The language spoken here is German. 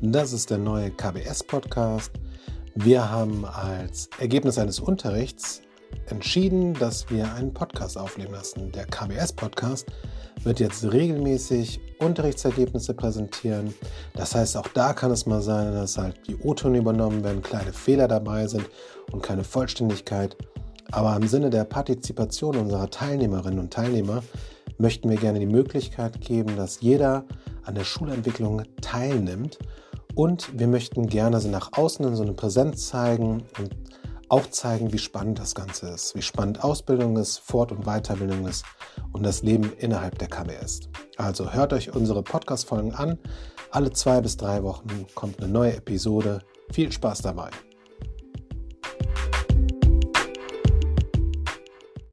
Das ist der neue KBS-Podcast. Wir haben als Ergebnis eines Unterrichts entschieden, dass wir einen Podcast aufnehmen lassen. Der KBS-Podcast wird jetzt regelmäßig Unterrichtsergebnisse präsentieren. Das heißt, auch da kann es mal sein, dass halt die O-Töne übernommen werden, kleine Fehler dabei sind und keine Vollständigkeit. Aber im Sinne der Partizipation unserer Teilnehmerinnen und Teilnehmer möchten wir gerne die Möglichkeit geben, dass jeder an der Schulentwicklung teilnimmt. Und wir möchten gerne so nach außen so eine Präsenz zeigen und auch zeigen, wie spannend das Ganze ist, wie spannend Ausbildung ist, Fort- und Weiterbildung ist und das Leben innerhalb der KBS. Also hört euch unsere Podcast-Folgen an. Alle zwei bis drei Wochen kommt eine neue Episode. Viel Spaß dabei.